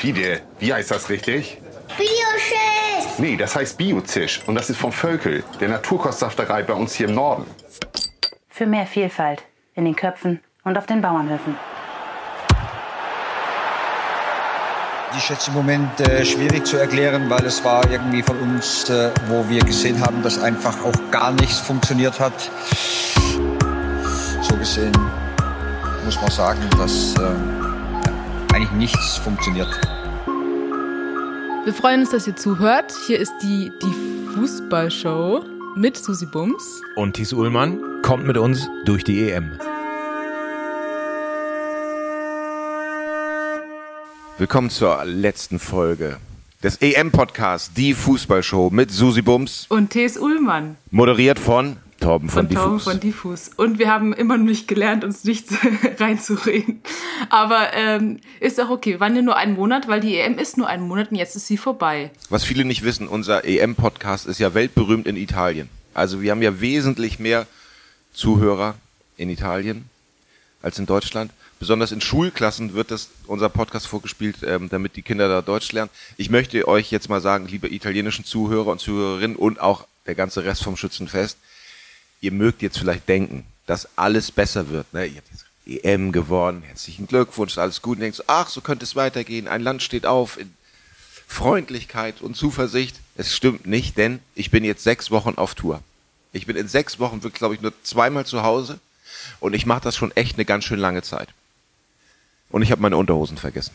Fide, wie heißt das richtig? Bioschiss! Nee, das heißt Biozisch. Und das ist vom Völkel, der Naturkostsafterei bei uns hier im Norden. Für mehr Vielfalt in den Köpfen und auf den Bauernhöfen. Ich schätze im Moment äh, schwierig zu erklären, weil es war irgendwie von uns, äh, wo wir gesehen haben, dass einfach auch gar nichts funktioniert hat. So gesehen muss man sagen, dass äh, eigentlich nichts funktioniert. Wir freuen uns, dass ihr zuhört. Hier ist die, die Fußballshow mit Susi Bums. Und Thies Ullmann kommt mit uns durch die EM. Willkommen zur letzten Folge des EM-Podcasts, die Fußballshow mit Susi Bums, Und T.S. Ullmann moderiert von Torben von, von Torben Diffus. von Diffus. Und wir haben immer noch nicht gelernt, uns nicht reinzureden. Aber ähm, ist auch okay. Wir waren ja nur einen Monat, weil die EM ist nur einen Monat und jetzt ist sie vorbei. Was viele nicht wissen, unser EM-Podcast ist ja weltberühmt in Italien. Also wir haben ja wesentlich mehr Zuhörer in Italien als in Deutschland. Besonders in Schulklassen wird das unser Podcast vorgespielt, ähm, damit die Kinder da Deutsch lernen. Ich möchte euch jetzt mal sagen, liebe italienischen Zuhörer und Zuhörerinnen und auch der ganze Rest vom Schützenfest, ihr mögt jetzt vielleicht denken, dass alles besser wird. Ne? Ihr habt jetzt EM gewonnen, herzlichen Glückwunsch, alles gut. Und denkt so, ach, so könnte es weitergehen. Ein Land steht auf in Freundlichkeit und Zuversicht. Es stimmt nicht, denn ich bin jetzt sechs Wochen auf Tour. Ich bin in sechs Wochen wirklich, glaube ich, nur zweimal zu Hause und ich mache das schon echt eine ganz schön lange Zeit. Und ich habe meine Unterhosen vergessen.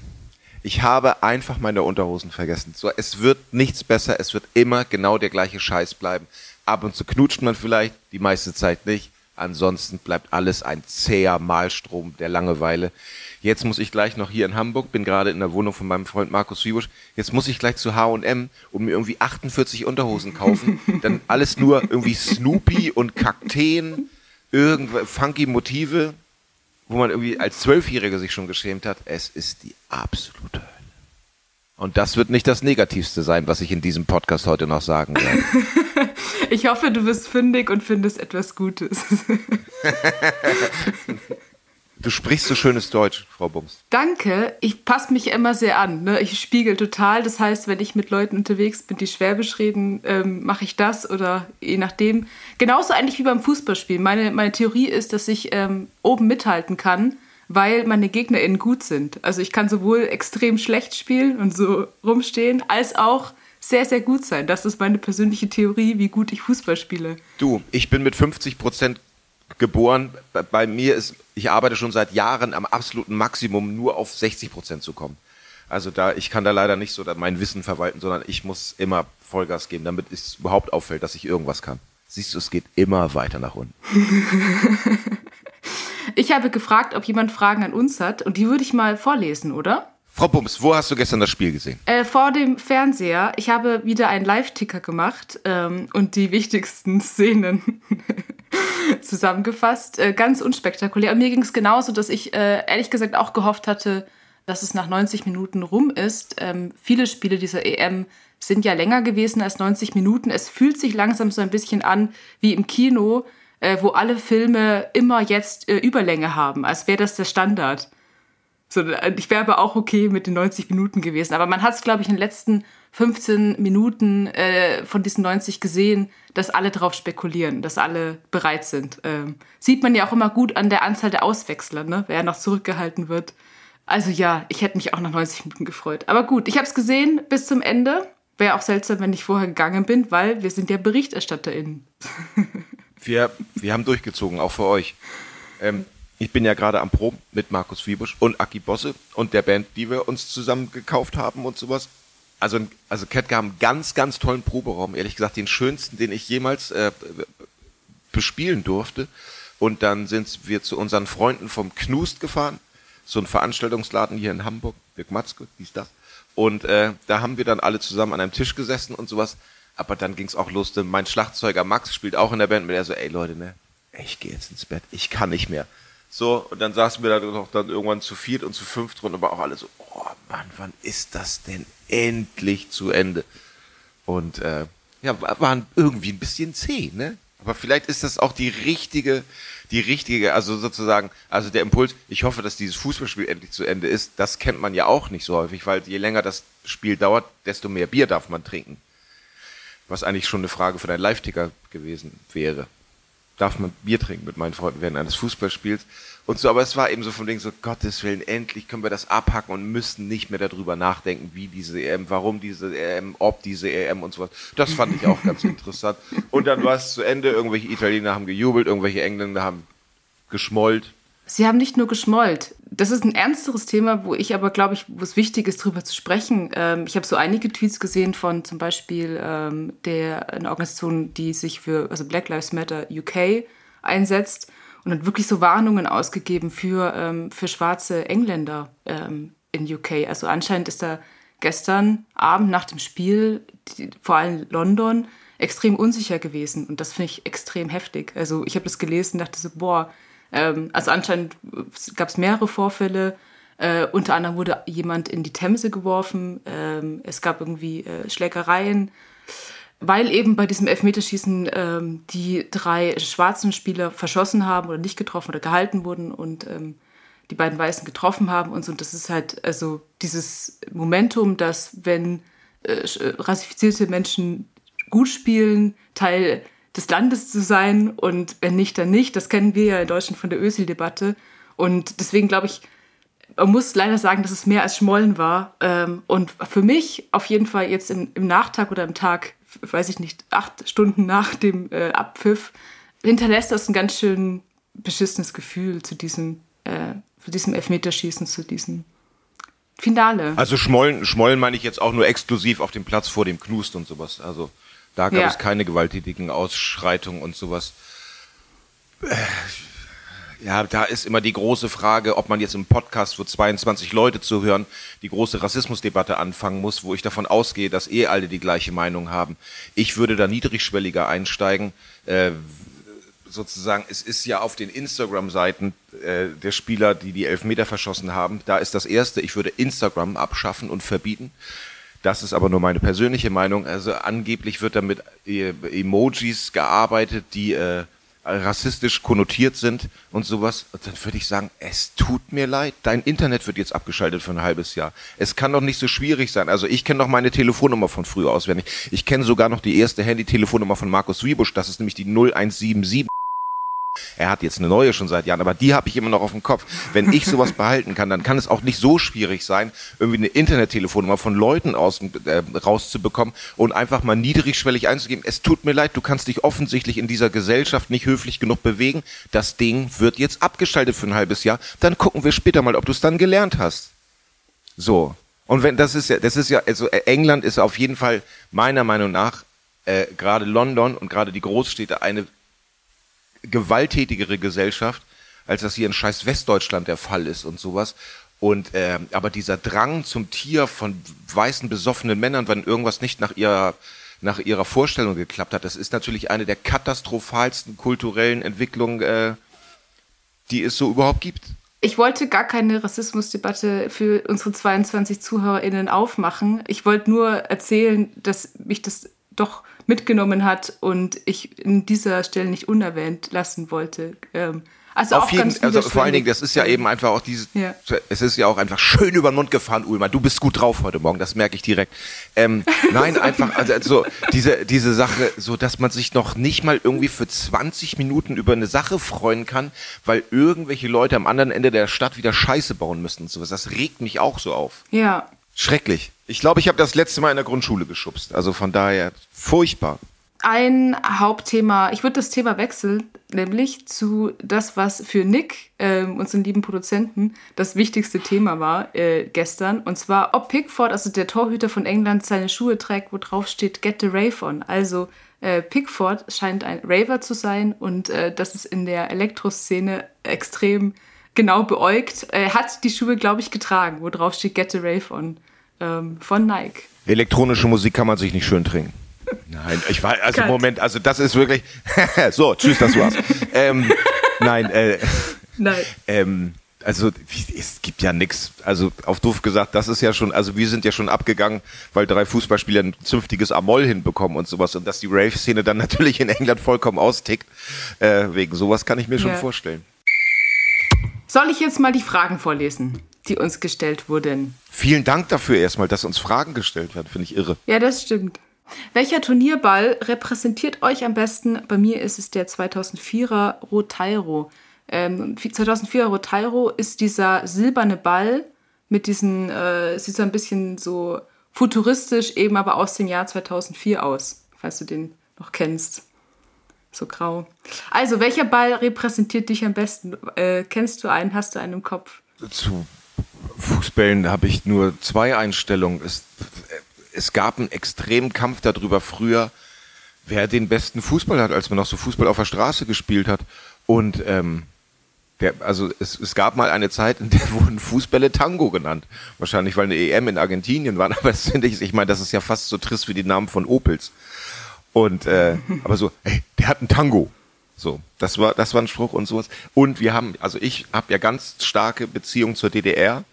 Ich habe einfach meine Unterhosen vergessen. So, es wird nichts besser, es wird immer genau der gleiche Scheiß bleiben. Ab und zu knutscht man vielleicht, die meiste Zeit nicht. Ansonsten bleibt alles ein zäher Malstrom der Langeweile. Jetzt muss ich gleich noch hier in Hamburg, bin gerade in der Wohnung von meinem Freund Markus Wiebusch. Jetzt muss ich gleich zu H&M und mir irgendwie 48 Unterhosen kaufen. Dann alles nur irgendwie Snoopy und Kakteen, irgendwelche funky Motive, wo man irgendwie als Zwölfjähriger sich schon geschämt hat. Es ist die absolute Hölle. Und das wird nicht das Negativste sein, was ich in diesem Podcast heute noch sagen werde. Ich hoffe, du wirst fündig und findest etwas Gutes. Du sprichst so schönes Deutsch, Frau Bums. Danke. Ich passe mich immer sehr an. Ne? Ich spiegel total. Das heißt, wenn ich mit Leuten unterwegs bin, die Schwäbisch reden, ähm, mache ich das oder je nachdem. Genauso eigentlich wie beim Fußballspielen. Meine, meine Theorie ist, dass ich ähm, oben mithalten kann, weil meine GegnerInnen gut sind. Also ich kann sowohl extrem schlecht spielen und so rumstehen, als auch sehr, sehr gut sein. Das ist meine persönliche Theorie, wie gut ich Fußball spiele. Du, ich bin mit 50 Prozent geboren. Bei- mir ist, ich arbeite schon seit Jahren am absoluten Maximum, nur auf 60 Prozent zu kommen. Also da, ich kann da leider nicht so mein Wissen verwalten, sondern ich muss immer Vollgas geben, damit es überhaupt auffällt, dass ich irgendwas kann. Siehst du, es geht immer weiter nach unten. Ich habe gefragt, ob jemand Fragen an uns hat und die würde ich mal vorlesen, oder? Frau Bums, wo hast du gestern das Spiel gesehen? Äh, vor dem Fernseher. Ich habe wieder einen Live-Ticker gemacht ähm, und die wichtigsten Szenen zusammengefasst. Äh, ganz unspektakulär. Und mir ging es genauso, dass ich äh, ehrlich gesagt auch gehofft hatte, dass es nach 90 Minuten rum ist. Ähm, viele Spiele dieser EM sind ja länger gewesen als 90 Minuten. Es fühlt sich langsam so ein bisschen an wie im Kino, äh, wo alle Filme immer jetzt äh, Überlänge haben, als wäre das der Standard. So, ich wäre aber auch okay mit den 90 Minuten gewesen. Aber man hat es, glaube ich, in den letzten 15 Minuten äh, von diesen 90 gesehen, dass alle drauf spekulieren, dass alle bereit sind. Ähm, sieht man ja auch immer gut an der Anzahl der Auswechsler, ne? wer noch zurückgehalten wird. Also ja, ich hätte mich auch nach 90 Minuten gefreut. Aber gut, ich habe es gesehen bis zum Ende. Wäre auch seltsam, wenn ich vorher gegangen bin, weil wir sind ja BerichterstatterInnen. Wir, wir haben durchgezogen, auch für euch. Ähm, ich bin ja gerade am Proben mit Markus Wiebusch und Aki Bosse und der Band, die wir uns zusammen gekauft haben und sowas. Also, also Ketka haben einen ganz, ganz tollen Proberaum. Ehrlich gesagt, den schönsten, den ich jemals äh, bespielen durfte. Und dann sind wir zu unseren Freunden vom Knust gefahren. So ein Veranstaltungsladen hier in Hamburg. Dirk Matzke, hieß das. Und äh, da haben wir dann alle zusammen an einem Tisch gesessen und sowas. Aber dann ging's auch los. Denn mein Schlagzeuger Max spielt auch in der Band mit. Er so, ey Leute, ne, ich gehe jetzt ins Bett. Ich kann nicht mehr. So, und dann saßen wir da doch dann irgendwann zu viert und zu fünft drin, aber auch alle so, oh Mann, wann ist das denn endlich zu Ende? Und äh, ja, wa- waren irgendwie ein bisschen zäh, ne? Aber vielleicht ist das auch die richtige die richtige, also sozusagen, also der Impuls, ich hoffe, dass dieses Fußballspiel endlich zu Ende ist, das kennt man ja auch nicht so häufig, weil je länger das Spiel dauert, desto mehr Bier darf man trinken. Was eigentlich schon eine Frage für deinen Live-Ticker gewesen wäre. Darf man Bier trinken mit meinen Freunden während eines Fußballspiels? Und so, aber es war eben so von Ding so, Gottes Willen, endlich können wir das abhacken und müssen nicht mehr darüber nachdenken, wie diese EM, warum diese EM, ob diese EM und so was. Das fand ich auch ganz interessant. Und dann war es zu Ende, irgendwelche Italiener haben gejubelt, irgendwelche Engländer haben geschmollt. Sie haben nicht nur geschmollt. Das ist ein ernsteres Thema, wo ich aber glaube wo es wichtig ist, darüber zu sprechen. Ähm, ich habe so einige Tweets gesehen von zum Beispiel ähm, der einer Organisation, die sich für also Black Lives Matter UK einsetzt und hat wirklich so Warnungen ausgegeben für, ähm, für schwarze Engländer ähm, in UK. Also anscheinend ist da gestern Abend nach dem Spiel, die, vor allem London, extrem unsicher gewesen. Und das finde ich extrem heftig. Also ich habe das gelesen und dachte so, boah, ähm, also anscheinend gab es mehrere Vorfälle. Äh, unter anderem wurde jemand in die Themse geworfen. Ähm, es gab irgendwie äh, Schlägereien weil eben bei diesem Elfmeterschießen ähm, die drei schwarzen Spieler verschossen haben oder nicht getroffen oder gehalten wurden und ähm, die beiden Weißen getroffen haben und so. Und das ist halt also dieses Momentum, dass wenn äh, rassifizierte Menschen gut spielen, Teil des Landes zu sein und wenn nicht, dann nicht. Das kennen wir ja in Deutschland von der Ösil-Debatte. Und deswegen glaube ich, man muss leider sagen, dass es mehr als Schmollen war. Ähm, und für mich auf jeden Fall jetzt im, Nachtag oder im Tag weiß ich nicht, acht Stunden nach dem äh, Abpfiff, hinterlässt das ein ganz schön beschissenes Gefühl zu diesem, äh, zu diesem Elfmeterschießen, zu diesem Finale. Also Schmollen, Schmollen meine ich jetzt auch nur exklusiv auf dem Platz vor dem Knust und sowas. Also da gab Ja. es keine gewalttätigen Ausschreitungen und sowas. Äh, Ja, da ist immer die große Frage, ob man jetzt im Podcast, wo 22 Leute zuhören, die große Rassismusdebatte anfangen muss, wo ich davon ausgehe, dass eh alle die gleiche Meinung haben. Ich würde da niedrigschwelliger einsteigen. Äh, sozusagen, es ist ja auf den Instagram-Seiten äh, der Spieler, die die Elfmeter verschossen haben, da ist das Erste, ich würde Instagram abschaffen und verbieten. Das ist aber nur meine persönliche Meinung. Also angeblich wird da mit äh, Emojis gearbeitet, die äh, rassistisch konnotiert sind und sowas. Und dann würde ich sagen, es tut mir leid, dein Internet wird jetzt abgeschaltet für ein halbes Jahr. Es kann doch nicht so schwierig sein. Also ich kenne noch meine Telefonnummer von früher auswendig. Ich kenne sogar noch die erste Handy-Telefonnummer von Markus Wiebusch. Das ist nämlich die 0177. Er hat jetzt eine neue schon seit Jahren, aber die habe ich immer noch auf dem Kopf. Wenn ich sowas behalten kann, dann kann es auch nicht so schwierig sein, irgendwie eine Internettelefonnummer von Leuten aus, äh, rauszubekommen und einfach mal niedrigschwellig einzugeben. Es tut mir leid, du kannst dich offensichtlich in dieser Gesellschaft nicht höflich genug bewegen. Das Ding wird jetzt abgeschaltet für ein halbes Jahr. Dann gucken wir später mal, ob du es dann gelernt hast. So. Und wenn das ist ja, das ist ja, also äh, England ist auf jeden Fall meiner Meinung nach äh, gerade London und gerade die Großstädte eine gewalttätigere Gesellschaft, als das hier in scheiß Westdeutschland der Fall ist und sowas. Und ähm, aber dieser Drang zum Tier von weißen besoffenen Männern, wenn irgendwas nicht nach ihrer nach ihrer Vorstellung geklappt hat, das ist natürlich eine der katastrophalsten kulturellen Entwicklungen, äh, die es so überhaupt gibt. Ich wollte gar keine Rassismusdebatte für unsere 22 ZuhörerInnen aufmachen. Ich wollte nur erzählen, dass mich das doch mitgenommen hat und ich in dieser Stelle nicht unerwähnt lassen wollte. Ähm, also Auf auch jeden, ganz also vor allen Dingen, das ist ja eben einfach auch diese, Ja. es ist ja auch einfach schön über den Mund gefahren, Ulmer. Du bist gut drauf heute Morgen, das merke ich direkt. Ähm, nein, einfach, also, also diese, diese Sache, so dass man sich noch nicht mal irgendwie für 20 Minuten über eine Sache freuen kann, weil irgendwelche Leute am anderen Ende der Stadt wieder Scheiße bauen müssen und sowas. Das regt mich auch so auf. Ja, Schrecklich. Ich glaube, ich habe das letzte Mal in der Grundschule geschubst. Also von daher furchtbar. ein Hauptthema, ich würde das Thema wechseln, nämlich zu das, was für Nick, ähm, unseren lieben Produzenten, das wichtigste Thema war äh, gestern. Und zwar, ob Pickford, also der Torhüter von England, seine Schuhe trägt, wo drauf steht Get the Rave on. Also äh, Pickford scheint ein Raver zu sein und äh, das ist in der Elektroszene extrem genau beäugt. Er hat die Schuhe, glaube ich, getragen, wo drauf steht Get the Rave on ähm, von Nike. Elektronische Musik kann man sich nicht schön trinken. Nein, ich war, also Cut. Moment, also das ist wirklich, so, tschüss, das war's. ähm, nein, äh, Nein. ähm, Also es gibt ja nichts. Also auf doof gesagt, das ist ja schon, also wir sind ja schon abgegangen, weil drei Fußballspieler ein zünftiges Amoll hinbekommen und sowas. Und dass die Rave-Szene dann natürlich in England vollkommen austickt, äh, wegen sowas kann ich mir schon Ja. vorstellen. Soll ich jetzt mal die Fragen vorlesen, die uns gestellt wurden? Vielen Dank dafür erstmal, dass uns Fragen gestellt werden, finde ich irre. Ja, das stimmt. Welcher Turnierball repräsentiert euch am besten? Bei mir ist es der 2004er Rotairo. Ähm, 2004er Rotairo ist dieser silberne Ball mit diesen, äh, sieht so ein bisschen so futuristisch eben aber aus dem Jahr 2004 aus, falls du den noch kennst. So grau. Also, welcher Ball repräsentiert dich am besten? Äh, kennst du einen? Hast du einen im Kopf? Zu Fußbällen habe ich nur zwei Einstellungen. Es, es gab einen extremen Kampf darüber früher, wer den besten Fußball hat, als man noch so Fußball auf der Straße gespielt hat. Und ähm, der, also es, es gab mal eine Zeit, in der wurden Fußbälle Tango genannt. Wahrscheinlich, weil eine EM in Argentinien war. Aber das finde ich, ich meine, das ist ja fast so trist wie die Namen von Opels. Und äh, aber so, hey, der hat einen Tango. So, das war das war ein Spruch und sowas. Und wir haben, also ich habe ja ganz starke Beziehungen zur DDR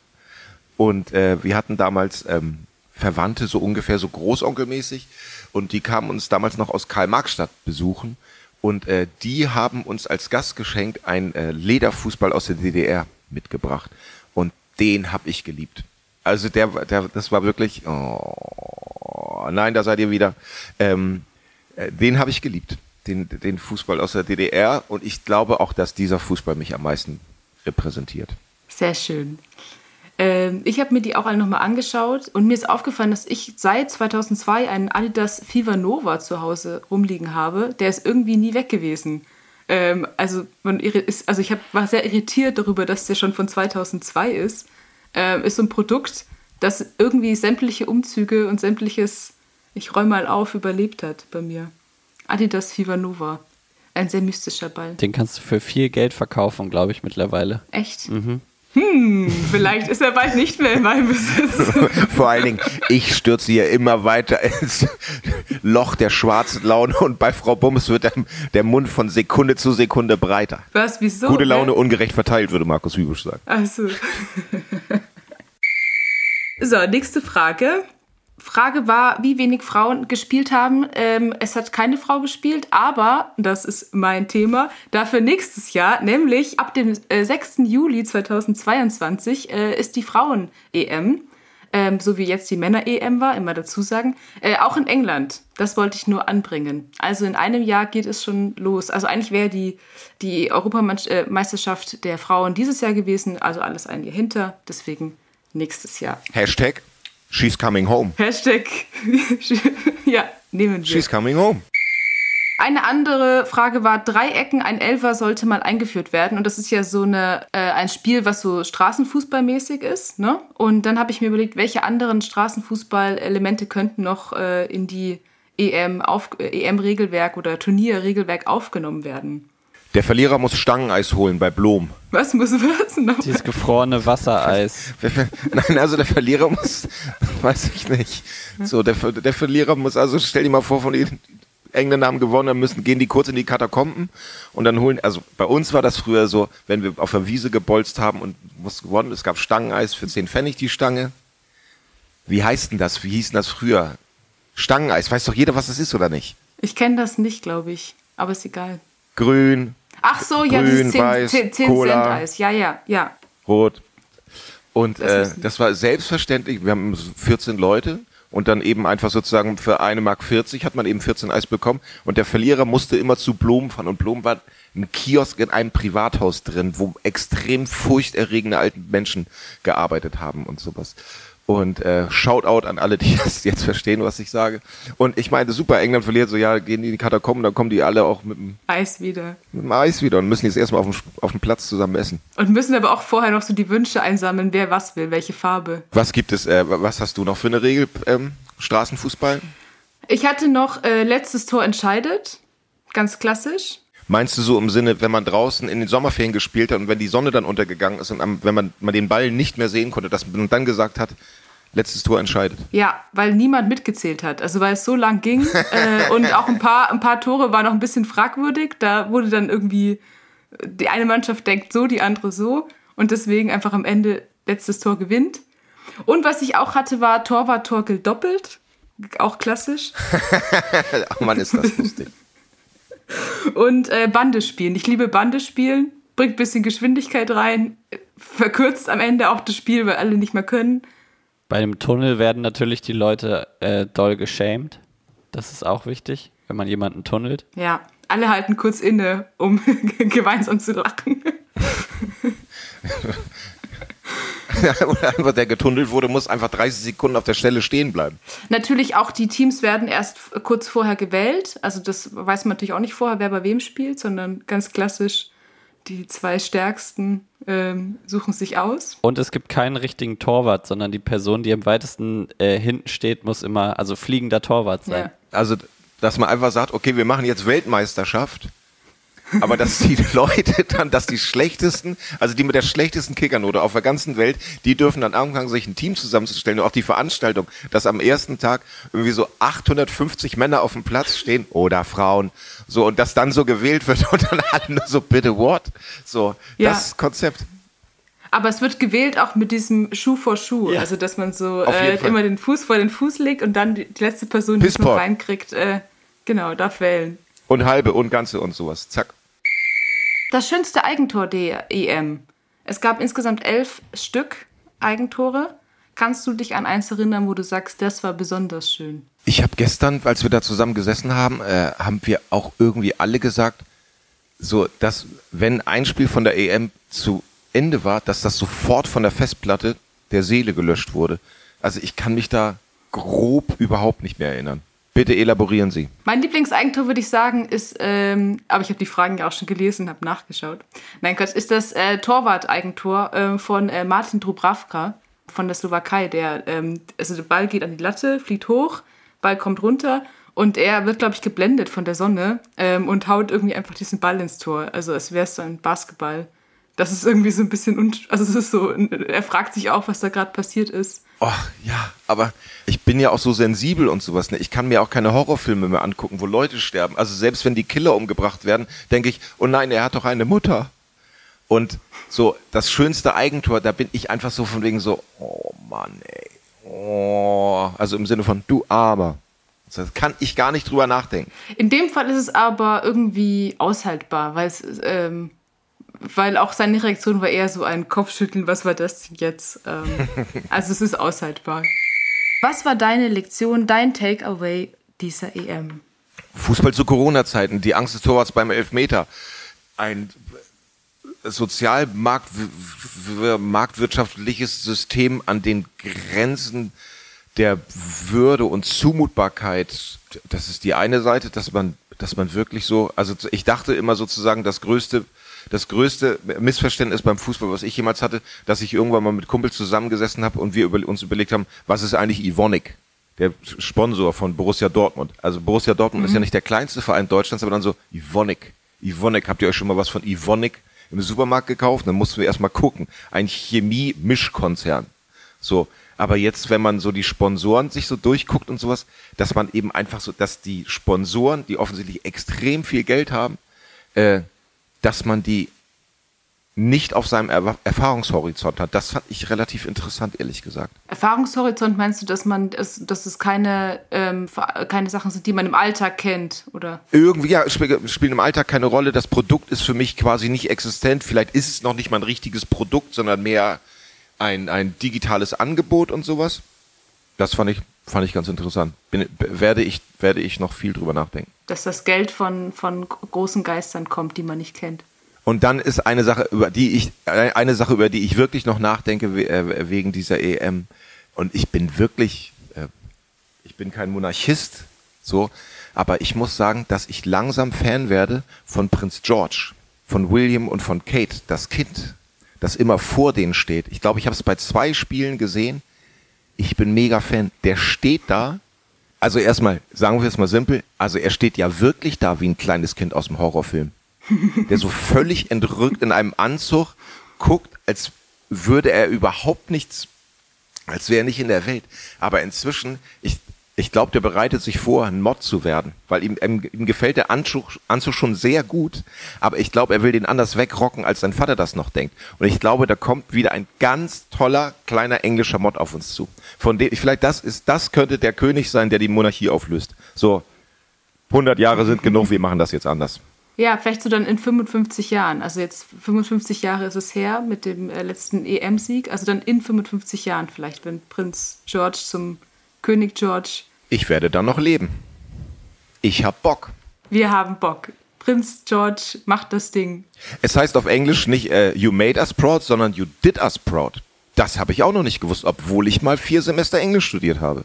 und äh, wir hatten damals ähm, Verwandte so ungefähr so großonkelmäßig und die kamen uns damals noch aus Karl-Marx-Stadt besuchen und äh, die haben uns als Gastgeschenk einen äh, Lederfußball aus der DDR mitgebracht und den habe ich geliebt. Also der, der, das war wirklich, oh, nein, da seid ihr wieder. Ähm, äh, den habe ich geliebt, den, den Fußball aus der DDR und ich glaube auch, dass dieser Fußball mich am meisten repräsentiert. Sehr schön. Ähm, ich habe mir die auch alle nochmal angeschaut und mir ist aufgefallen, dass ich seit 2002 einen Adidas Fever Nova zu Hause rumliegen habe. Der ist irgendwie nie weg gewesen. Ähm, also, man ist, also ich hab, war sehr irritiert darüber, dass der schon von 2002 ist. Ähm, ist so ein Produkt, das irgendwie sämtliche Umzüge und sämtliches Ich räume mal auf überlebt hat bei mir. Adidas Fever Nova. Ein sehr mystischer Ball. Den kannst du für viel Geld verkaufen, glaube ich, mittlerweile. Echt? Hm, vielleicht ist er bald nicht mehr in meinem Besitz. Vor allen Dingen, ich stürze hier immer weiter ins Loch der schwarzen Laune und bei Frau Bums wird der, der Mund von Sekunde zu Sekunde breiter. Was, wieso? Gute Laune Hä? ungerecht verteilt, würde Markus Wiebusch sagen. Also. so, nächste Frage. Frage war, wie wenig Frauen gespielt haben. Ähm, es hat keine Frau gespielt, aber, das ist mein Thema, dafür nächstes Jahr, nämlich ab dem äh, 6. Juli 2022 äh, ist die Frauen-EM, ähm, so wie jetzt die Männer-EM war, immer dazu sagen, äh, auch in England. Das wollte ich nur anbringen. Also in einem Jahr geht es schon los. Also eigentlich wäre die, die Europameisterschaft der Frauen dieses Jahr gewesen, also alles ein Jahr hinter, deswegen nächstes Jahr. Hashtag She's coming home. Hashtag, ja, nehmen wir. She's coming home. Eine andere Frage war, Dreiecken, ein Elfer sollte mal eingeführt werden. Und das ist ja so eine, äh, ein Spiel, was so Straßenfußballmäßig ist. Ne? Und dann habe ich mir überlegt, welche anderen Straßenfußball-Elemente könnten noch äh, in die EM auf, äh, EM-Regelwerk oder Turnierregelwerk aufgenommen werden. Der Verlierer muss Stangeneis holen bei Blom. Was muss was noch? Dieses gefrorene Wassereis. Nein, also der Verlierer muss, weiß ich nicht. So, der, der Verlierer muss, also stell dir mal vor, von den Engländer haben gewonnen, dann müssen, gehen die kurz in die Katakomben und dann holen, also bei uns war das früher so, wenn wir auf der Wiese gebolzt haben und was gewonnen, es gab Stangeneis für 10 Pfennig die Stange. Wie heißt denn das? Wie hieß denn das früher? Stangeneis, weiß doch jeder, was das ist, oder nicht? Ich kenne das nicht, glaube ich. Aber ist egal. Grün, Ach so, ja, Grün, dieses 10, weiß, 10, 10 Cola. Cent Eis. Ja, ja, ja. Rot. Und Das äh, das war selbstverständlich, wir haben so 14 Leute und dann eben einfach sozusagen für eine Mark 40 hat man eben 14 Eis bekommen und der Verlierer musste immer zu Blom fahren und Blom war ein Kiosk in einem Privathaus drin, wo extrem furchterregende alte Menschen gearbeitet haben und sowas. Und äh, Shoutout an alle, die das jetzt verstehen, was ich sage. Und ich meine, super, England verliert so, ja, gehen die in die Katakomben, dann kommen die alle auch mit dem, Eis wieder. mit dem Eis wieder und müssen jetzt erstmal auf dem, auf dem Platz zusammen essen. Und müssen aber auch vorher noch so die Wünsche einsammeln, wer was will, welche Farbe. Was gibt es, äh, was hast du noch für eine Regel, ähm, Straßenfußball? Ich hatte noch äh, letztes Tor entscheidet. Ganz klassisch. Meinst du so im Sinne, wenn man draußen in den Sommerferien gespielt hat und wenn die Sonne dann untergegangen ist und am, wenn man, man den Ball nicht mehr sehen konnte, dass man dann gesagt hat, letztes Tor entscheidet? Ja, weil niemand mitgezählt hat. Also weil es so lang ging. äh, und auch ein paar, ein paar Tore waren noch ein bisschen fragwürdig. Da wurde dann irgendwie, die eine Mannschaft denkt so, die andere so. und deswegen einfach am Ende letztes Tor gewinnt. Und was ich auch hatte, war Torwart Torkel doppelt. Auch klassisch. Ach Mann, ist das lustig. Und äh, Bande spielen. Ich liebe Bande spielen. Bringt ein bisschen Geschwindigkeit rein. Verkürzt am Ende auch das Spiel, weil alle nicht mehr können. Bei dem Tunnel werden natürlich die Leute äh, doll geschämt. Das ist auch wichtig, wenn man jemanden tunnelt. Ja, alle halten kurz inne, um gemeinsam zu lachen. Oder einfach der getunnelt wurde, muss einfach 30 Sekunden auf der Stelle stehen bleiben. Natürlich auch die Teams werden erst kurz vorher gewählt. Also das weiß man natürlich auch nicht vorher, wer bei wem spielt, sondern ganz klassisch die zwei Stärksten ähm, suchen sich aus. Und es gibt keinen richtigen Torwart, sondern die Person, die am weitesten äh, hinten steht, muss immer, also fliegender Torwart sein. Ja. Also, dass man einfach sagt, okay, wir machen jetzt Weltmeisterschaft. Aber dass die Leute dann, dass die schlechtesten, also die mit der schlechtesten Kickernote auf der ganzen Welt, die dürfen dann anfangen, sich ein Team zusammenzustellen und auch die Veranstaltung, dass am ersten Tag irgendwie so 850 Männer auf dem Platz stehen oder Frauen, so und das dann so gewählt wird und dann alle nur so bitte what? So, Ja. das Konzept. Aber es wird gewählt auch mit diesem Schuh vor Schuh. Ja. Also, dass man so äh, immer den Fuß vor den Fuß legt und dann die, letzte Person, die es noch reinkriegt, äh, genau, darf wählen. Und halbe und ganze und sowas. Zack. Das schönste Eigentor der EM. Es gab insgesamt elf Stück Eigentore. Kannst du dich an eins erinnern, wo du sagst, das war besonders schön? Ich habe gestern, als wir da zusammen gesessen haben, äh, haben wir auch irgendwie alle gesagt, so, dass wenn ein Spiel von der EM zu Ende war, dass das sofort von der Festplatte der Seele gelöscht wurde. Also ich kann mich da grob überhaupt nicht mehr erinnern. Bitte elaborieren Sie. Mein Lieblingseigentor, würde ich sagen, ist, ähm, aber ich habe die Fragen ja auch schon gelesen, habe nachgeschaut. Nein, Gott, ist das äh, Torwart-Eigentor äh, von äh, Martin Dubravka von der Slowakei. Der, ähm, also der Ball geht an die Latte, fliegt hoch, Ball kommt runter und er wird, glaube ich, geblendet von der Sonne ähm, und haut irgendwie einfach diesen Ball ins Tor. Also als wäre es so ein Basketball. Das ist irgendwie so ein bisschen, also es ist so, er fragt sich auch, was da gerade passiert ist. Oh, ja, aber ich bin ja auch so sensibel und sowas. Ne? Ich kann mir auch keine Horrorfilme mehr angucken, wo Leute sterben. Also selbst wenn die Killer umgebracht werden, denke ich, oh nein, er hat doch eine Mutter. Und so, das schönste Eigentor, da bin ich einfach so von wegen so, oh Mann, ey. Oh, also im Sinne von, du Armer. Das kann ich gar nicht drüber nachdenken. In dem Fall ist es aber irgendwie aushaltbar, weil es, ähm, weil auch seine Reaktion war eher so ein Kopfschütteln, was war das denn jetzt? Ähm, also es ist aushaltbar. Was war deine Lektion, dein Takeaway dieser EM? Fußball zu Corona-Zeiten, die Angst des Torwarts beim Elfmeter. Ein sozial-marktwirtschaftliches System an den Grenzen der Würde und Zumutbarkeit. Das ist die eine Seite, dass man, dass man wirklich so, also ich dachte immer sozusagen, das größte, das größte Missverständnis beim Fußball, was ich jemals hatte, dass ich irgendwann mal mit Kumpels zusammengesessen habe und wir über, uns überlegt haben, was ist eigentlich Ivonic? der Sponsor von Borussia Dortmund. Also Borussia Dortmund ist ja nicht der kleinste Verein Deutschlands, aber dann so Ivonic. Ivonic, habt ihr euch schon mal was von Ivonic im Supermarkt gekauft? Dann mussten wir erstmal gucken. Ein Chemie-Mischkonzern. So, aber jetzt, wenn man so die Sponsoren sich so durchguckt und sowas, dass man eben einfach so, dass die Sponsoren, die offensichtlich extrem viel Geld haben, äh, dass man die nicht auf seinem er Erfahrungshorizont hat. Das fand ich relativ interessant, ehrlich gesagt. Erfahrungshorizont meinst du, dass man, dass, dass es keine, ähm, keine Sachen sind, die man im Alltag kennt, oder? Irgendwie, ja, spiel, spielen im Alltag keine Rolle. Das Produkt ist für mich quasi nicht existent. Vielleicht ist es noch nicht mal ein richtiges Produkt, sondern mehr ein, ein digitales Angebot und sowas. Das fand ich, fand ich ganz interessant. Bin, werde, ich, werde ich noch viel drüber nachdenken. Dass das Geld von, von großen Geistern kommt, die man nicht kennt. Und dann ist eine Sache, über die ich, eine Sache, über die ich wirklich noch nachdenke äh, wegen dieser EM. Und ich bin wirklich, äh, ich bin kein Monarchist, so, aber ich muss sagen, dass ich langsam Fan werde von Prinz George, von William und von Kate, das Kind, das immer vor denen steht. Ich glaube, ich habe es bei zwei Spielen gesehen. Ich bin mega Fan. Der steht da. Also erstmal, sagen wir es mal simpel, also er steht ja wirklich da wie ein kleines Kind aus dem Horrorfilm der so völlig entrückt in einem Anzug guckt, als würde er überhaupt nichts, als wäre er nicht in der Welt. Aber inzwischen, ich, Ich glaube, der bereitet sich vor, ein Mod zu werden, weil ihm, ihm, ihm gefällt der Anzug, Anzug schon sehr gut, aber ich glaube, er will den anders wegrocken, als sein Vater das noch denkt. Und ich glaube, da kommt wieder ein ganz toller, kleiner englischer Mod auf uns zu. Von dem, vielleicht das ist, das könnte der König sein, der die Monarchie auflöst. So, 100 Jahre sind genug, wir machen das jetzt anders. Ja, vielleicht so dann in 55 Jahren. Also jetzt 55 Jahre ist es her mit dem äh, letzten EM-Sieg. Also dann in 55 Jahren vielleicht, wenn Prinz George zum König George. Ich werde dann noch leben. Ich hab Bock. Wir haben Bock. Prinz George macht das Ding. Es heißt auf Englisch nicht äh, You made us proud, sondern You did us proud. Das habe ich auch noch nicht gewusst, obwohl ich mal vier Semester Englisch studiert habe.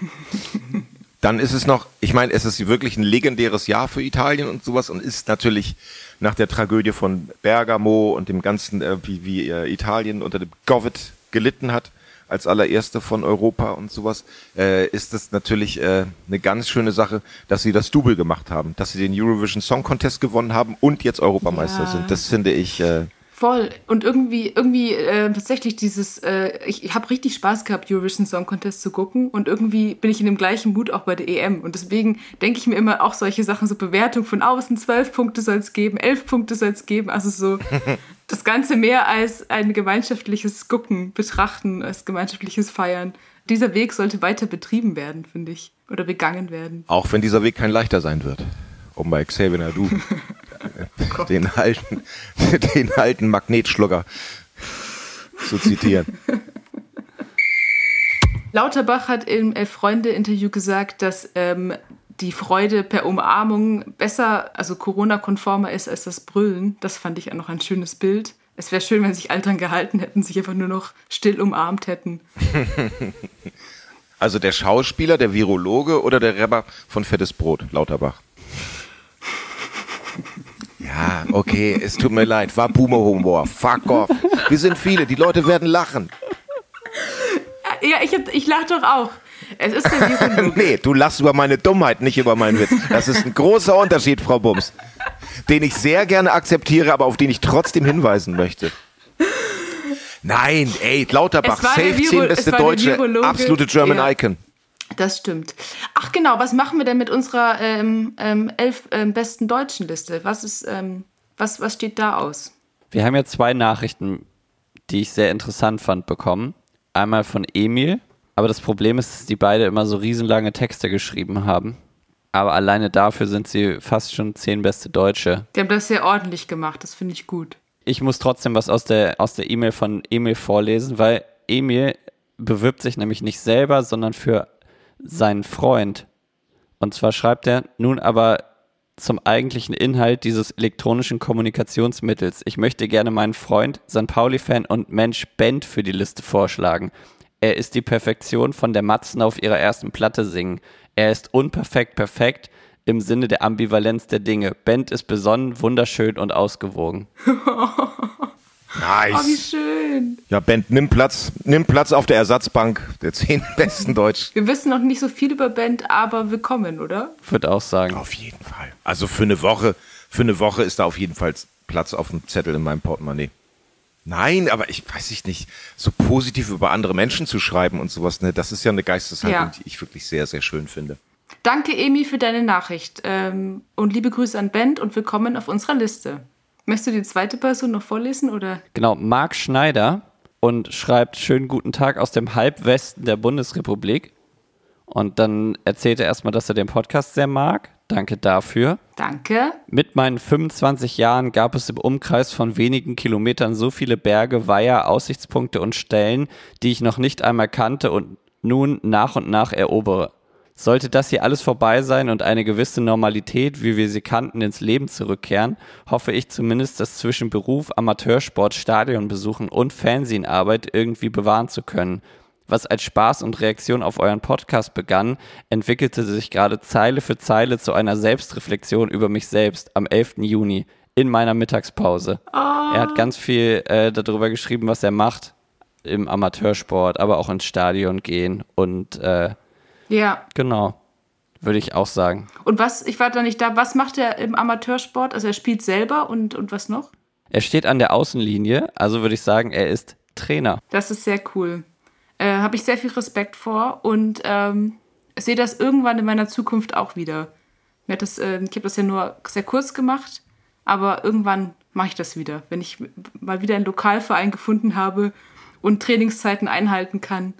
Dann ist es noch, ich meine, es ist wirklich ein legendäres Jahr für Italien und sowas und ist natürlich nach der Tragödie von Bergamo und dem ganzen, äh, wie, wie äh, Italien unter dem Covid gelitten hat, als allererste von Europa und sowas, äh, ist es natürlich äh, eine ganz schöne Sache, dass sie das Double gemacht haben, dass sie den Eurovision Song Contest gewonnen haben und jetzt Europameister Ja. sind. Das finde ich. Äh, Voll. Und irgendwie, irgendwie äh, tatsächlich dieses, äh, ich, ich habe richtig Spaß gehabt, Eurovision Song Contest zu gucken. Und irgendwie bin ich in dem gleichen Mut auch bei der EM. Und deswegen denke ich mir immer auch solche Sachen, so Bewertung von außen, zwölf Punkte soll es geben, elf Punkte soll es geben. Also so das Ganze mehr als ein gemeinschaftliches Gucken betrachten, als gemeinschaftliches Feiern. Dieser Weg sollte weiter betrieben werden, finde ich. Oder begangen werden. Auch wenn dieser Weg kein leichter sein wird. Um bei Xavier Nadu den alten, den alten Magnetschlucker zu zitieren. Lauterbach hat im Elf-Freunde-Interview gesagt, dass ähm, die Freude per Umarmung besser, also Corona-konformer ist als das Brüllen. Das fand ich auch noch ein schönes Bild. Es wäre schön, wenn sich alle dran gehalten hätten, sich einfach nur noch still umarmt hätten. Also der Schauspieler, der Virologe oder der Rapper von Fettes Brot, Lauterbach? Ja, okay, es tut mir leid, war Boomer-Humor, fuck off. Wir sind viele, die Leute werden lachen. Ja, ich, hab- ich lache doch auch. Es ist der Virologe. Nee, du lachst über meine Dummheit, nicht über meinen Witz. Das ist ein großer Unterschied, Frau Bums. Den ich sehr gerne akzeptiere, aber auf den ich trotzdem hinweisen möchte. Nein, ey, Lauterbach, safe Viro- 10 es beste Deutsche, absolute German Ja. Icon. Das stimmt. Ach genau, was machen wir denn mit unserer ähm, ähm, elf ähm, besten deutschen Liste? Was ist, ähm, was, was steht da aus? Wir haben ja zwei Nachrichten, die ich sehr interessant fand, bekommen. Einmal von Emil, aber das Problem ist, dass die beide immer so riesenlange Texte geschrieben haben. Aber alleine dafür sind sie fast schon zehn beste Deutsche. Die haben das sehr ordentlich gemacht, das finde ich gut. Ich muss trotzdem was aus der aus der E-Mail von Emil vorlesen, weil Emil bewirbt sich nämlich nicht selber, sondern für seinen Freund. Und zwar schreibt er nun aber zum eigentlichen Inhalt dieses elektronischen Kommunikationsmittels. Ich möchte gerne meinen Freund, St. Pauli-Fan und Mensch Bent für die Liste vorschlagen. Er ist die Perfektion von der Matzen auf ihrer ersten Platte singen. Er ist unperfekt perfekt im Sinne der Ambivalenz der Dinge. Bent ist besonnen, wunderschön und ausgewogen. Oh, wie Nice. schön. Ja, Bent, nimm Platz, nimm Platz auf der Ersatzbank der zehn besten Deutsch. Wir wissen noch nicht so viel über Band, aber willkommen, oder? Würde auch sagen. Auf jeden Fall. Also für eine Woche, für eine Woche ist da auf jeden Fall Platz auf dem Zettel in meinem Portemonnaie. Nein, aber ich weiß ich nicht, so positiv über andere Menschen zu schreiben und sowas, ne, das ist ja eine Geisteshaltung, Ja. die ich wirklich sehr, sehr schön finde. Danke, Emi, für deine Nachricht. Ähm, und liebe Grüße an Band und willkommen auf unserer Liste. Möchtest du die zweite Person noch vorlesen, oder? Genau, Marc Schneider und schreibt schönen guten Tag aus dem Halbwesten der Bundesrepublik. Und dann erzählt er erstmal, dass er den Podcast sehr mag. Danke dafür. Danke. Mit meinen 25 Jahren gab es im Umkreis von wenigen Kilometern so viele Berge, Weiher, Aussichtspunkte und Stellen, die ich noch nicht einmal kannte und nun nach und nach erobere. Sollte das hier alles vorbei sein und eine gewisse Normalität, wie wir sie kannten, ins Leben zurückkehren, hoffe ich zumindest, das zwischen Beruf, Amateursport, Stadionbesuchen und Fernseharbeit irgendwie bewahren zu können. Was als Spaß und Reaktion auf euren Podcast begann, entwickelte sich gerade Zeile für Zeile zu einer Selbstreflexion über mich selbst am 11. Juni in meiner Mittagspause. Er hat ganz viel äh, darüber geschrieben, was er macht im Amateursport, aber auch ins Stadion gehen und äh, Ja. genau, würde ich auch sagen. Und was, ich war da nicht da, was macht er im Amateursport? Also er spielt selber und, und was noch? Er steht an der Außenlinie, also würde ich sagen, er ist Trainer. Das ist sehr cool. Äh, Habe ich sehr viel Respekt vor und ähm, sehe das irgendwann in meiner Zukunft auch wieder. Mir hat das, äh, ich habe das ja nur sehr kurz gemacht, aber irgendwann mache ich das wieder. Wenn ich mal wieder einen Lokalverein gefunden habe und Trainingszeiten einhalten kann,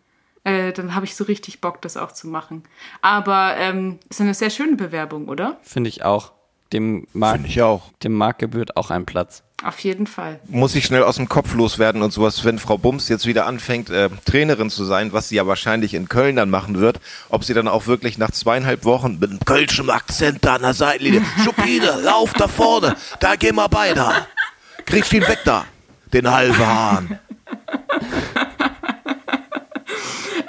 äh, dann habe ich so richtig Bock, das auch zu machen. Aber ähm, ist eine sehr schöne Bewerbung, oder? Finde ich auch. Dem Markt, Finde ich auch. dem Markt gebührt auch ein Platz. Auf jeden Fall. Muss ich schnell aus dem Kopf loswerden und sowas, wenn Frau Bums jetzt wieder anfängt, äh, Trainerin zu sein, was sie ja wahrscheinlich in Köln dann machen wird, ob sie dann auch wirklich nach zweieinhalb Wochen mit einem kölschen Akzent da an der Seitenlinie, Schupide, lauf da vorne, da gehen wir beide. Kriegst ihn weg da, den halben Hahn.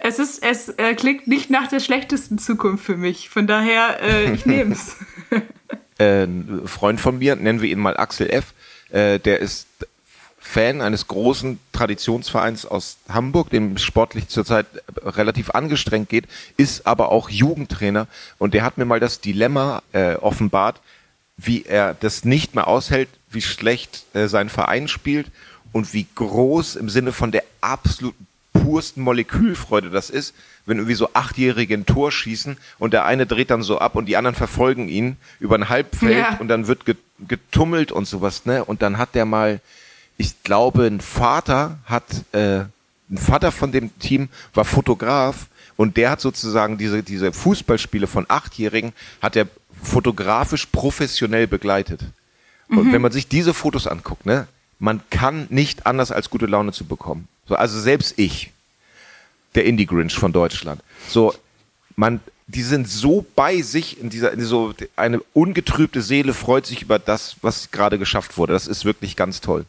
Es, ist, es äh, klingt nicht nach der schlechtesten Zukunft für mich. Von daher, äh, ich nehme es. äh, ein Freund von mir, nennen wir ihn mal Axel F., äh, der ist Fan eines großen Traditionsvereins aus Hamburg, dem sportlich zurzeit relativ angestrengt geht, ist aber auch Jugendtrainer und der hat mir mal das Dilemma äh, offenbart, wie er das nicht mehr aushält, wie schlecht äh, sein Verein spielt und wie groß im Sinne von der absoluten pursten Molekülfreude das ist, wenn irgendwie so Achtjährige ein Tor schießen und der eine dreht dann so ab und die anderen verfolgen ihn über ein Halbfeld Ja. und dann wird getummelt und sowas, ne? Und dann hat der mal, ich glaube, ein Vater hat, äh, ein Vater von dem Team war Fotograf und der hat sozusagen diese, diese Fußballspiele von Achtjährigen hat er fotografisch professionell begleitet. Und wenn man sich diese Fotos anguckt, ne, man kann nicht anders als gute Laune zu bekommen. So, also selbst ich, der Indie Grinch von Deutschland. So, man, die sind so bei sich in dieser, in so eine ungetrübte Seele freut sich über das, was gerade geschafft wurde. Das ist wirklich ganz toll.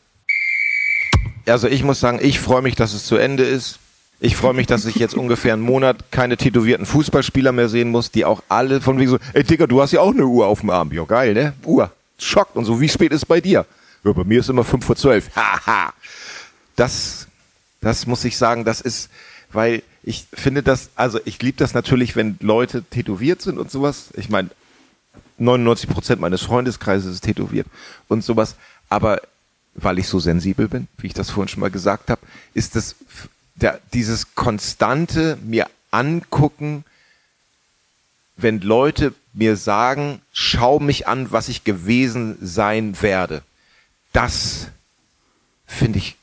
Also ich muss sagen, ich freue mich, dass es zu Ende ist. Ich freue mich, dass ich jetzt ungefähr einen Monat keine tätowierten Fußballspieler mehr sehen muss, die auch alle von wegen so, ey Digga, du hast ja auch eine Uhr auf dem Arm. Ja, geil, ne? Uhr. Schockt und so. Wie spät ist es bei dir? Ja, bei mir ist immer fünf vor zwölf. Haha. Das, das muss ich sagen, das ist, weil ich finde das, also ich liebe das natürlich, wenn Leute tätowiert sind und sowas. Ich meine, 99 Prozent meines Freundeskreises ist tätowiert und sowas. Aber weil ich so sensibel bin, wie ich das vorhin schon mal gesagt habe, ist das der, dieses konstante mir angucken, wenn Leute mir sagen, schau mich an, was ich gewesen sein werde. Das finde ich,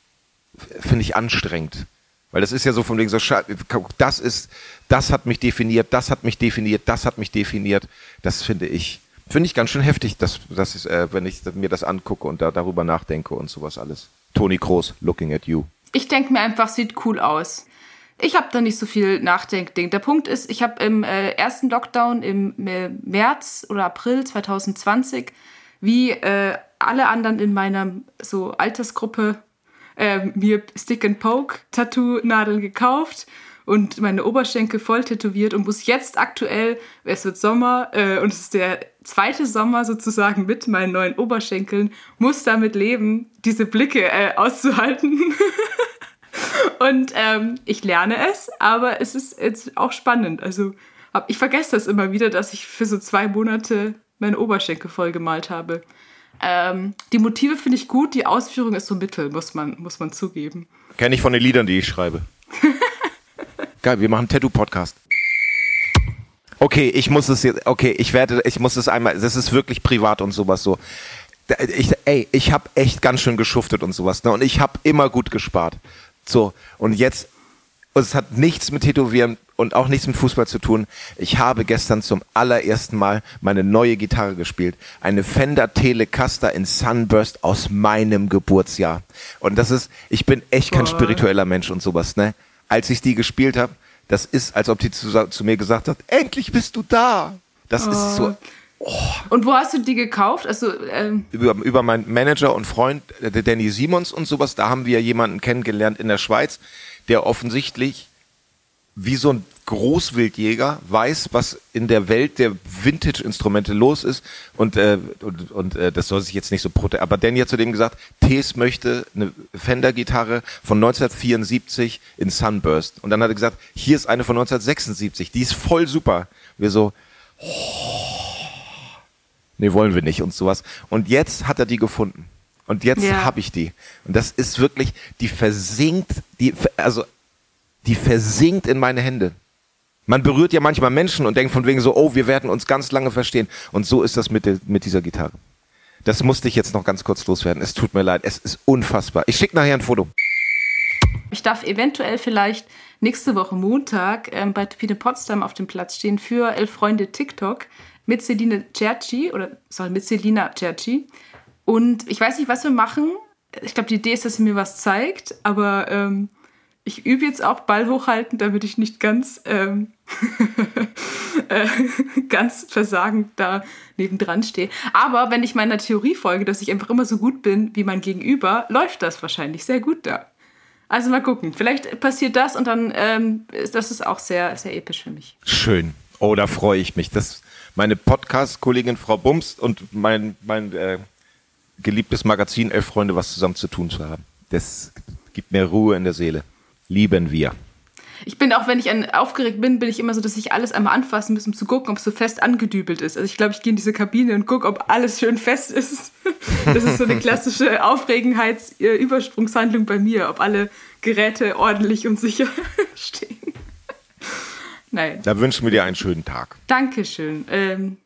finde ich anstrengend. Weil das ist ja so von wegen so, das ist, das hat mich definiert, das hat mich definiert, das hat mich definiert. Das finde ich, finde ich ganz schön heftig, dass, dass ich, äh, wenn ich mir das angucke und da darüber nachdenke und sowas alles. Toni Kroos, looking at you. Ich denke mir einfach, sieht cool aus. Ich habe da nicht so viel Nachdenkding. Der Punkt ist, ich habe im äh, ersten Lockdown im äh, März oder April 2020, wie äh, alle anderen in meiner so Altersgruppe, äh, mir Stick and Poke Tattoo-Nadeln gekauft und meine Oberschenkel voll tätowiert und muss jetzt aktuell, es wird Sommer äh, und es ist der zweite Sommer sozusagen mit meinen neuen Oberschenkeln, muss damit leben, diese Blicke äh, auszuhalten. Und ähm, ich lerne es, aber es ist jetzt auch spannend. Also hab, ich vergesse das immer wieder, dass ich für so zwei Monate meine Oberschenkel voll gemalt habe. Ähm, die Motive finde ich gut, die Ausführung ist so mittel, muss man, muss man zugeben. Kenne ich von den Liedern, die ich schreibe. Geil, wir machen einen Tattoo-Podcast. Okay, ich muss es jetzt, okay, ich werde, ich muss es einmal, das ist wirklich privat und sowas so. Ich, ey, ich habe echt ganz schön geschuftet und sowas, ne? Und ich habe immer gut gespart. So, und jetzt, und es hat nichts mit Tätowieren und auch nichts mit Fußball zu tun. Ich habe gestern zum allerersten Mal meine neue Gitarre gespielt. Eine Fender Telecaster in Sunburst aus meinem Geburtsjahr. Und das ist, ich bin echt kein spiritueller Mensch und sowas, ne? Als ich die gespielt habe, das ist, als ob die zu, zu mir gesagt hat, endlich bist du da. Das ist so, Und wo hast du die gekauft? Also, ähm, über, über meinen Manager und Freund, äh, der Danny Simons und sowas, da haben wir jemanden kennengelernt in der Schweiz, der offensichtlich wie so ein Großwildjäger weiß, was in der Welt der Vintage-Instrumente los ist und, äh, und, und äh, das soll sich jetzt nicht so prote aber Danny hat zu dem gesagt, Tees möchte eine Fender-Gitarre von 1974 in Sunburst und dann hat er gesagt, hier ist eine von 1976, die ist voll super. Wir so, nee, wollen wir nicht und sowas. Und jetzt hat er die gefunden. Und jetzt Ja. habe ich die. Und das ist wirklich, die versinkt, die, also, die versinkt in meine Hände. Man berührt ja manchmal Menschen und denkt von wegen so, oh, wir werden uns ganz lange verstehen. Und so ist das mit, der, mit dieser Gitarre. Das musste ich jetzt noch ganz kurz loswerden. Es tut mir leid. Es ist unfassbar. Ich schicke nachher ein Foto. Ich darf eventuell vielleicht nächste Woche Montag ähm, bei Tupine Potsdam auf dem Platz stehen für Elf Freunde TikTok mit Celine Cerci oder sorry, mit Selina Cerci. Und ich weiß nicht, was wir machen. Ich glaube, die Idee ist, dass sie mir was zeigt, aber ähm, ich übe jetzt auch Ball hochhalten, damit ich nicht ganz, ähm, äh, ganz versagend da nebendran stehe. Aber wenn ich meiner Theorie folge, dass ich einfach immer so gut bin wie mein Gegenüber, läuft das wahrscheinlich sehr gut da. Also mal gucken. Vielleicht passiert das und dann ähm, ist das ist auch sehr, sehr episch für mich. Schön. Oh, da freue ich mich. Das meine Podcast-Kollegin Frau Bums und mein, mein äh, geliebtes Magazin Elf Freunde was zusammen zu tun zu haben. Das gibt mir Ruhe in der Seele lieben wir. Ich bin auch, wenn ich aufgeregt bin, bin ich immer so, dass ich alles einmal anfassen muss, um zu gucken, ob es so fest angedübelt ist. Also ich glaube, ich gehe in diese Kabine und gucke, ob alles schön fest ist. Das ist so eine klassische Aufregenheitsübersprungshandlung bei mir, ob alle Geräte ordentlich und sicher stehen. Nein. Da wünschen wir dir einen schönen Tag. Dankeschön. Ähm,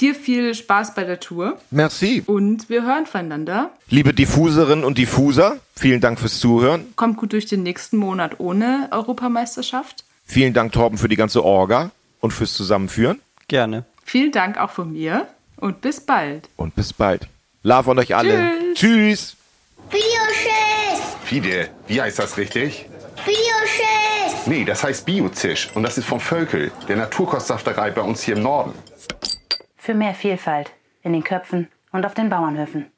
Dir viel Spaß bei der Tour. Merci. Und wir hören voneinander. Liebe Diffuserinnen und Diffuser, vielen Dank fürs Zuhören. Kommt gut durch den nächsten Monat ohne Europameisterschaft. Vielen Dank, Torben, für die ganze Orga und fürs Zusammenführen. Gerne. Vielen Dank auch von mir und bis bald. Und bis bald. Love an euch alle. Tschüss. Tschüss. Fide, wie heißt das richtig? Bioschiss. Nee, das heißt Biozisch und das ist vom Völkel, der Naturkostsafterei bei uns hier im Norden für mehr Vielfalt in den Köpfen und auf den Bauernhöfen.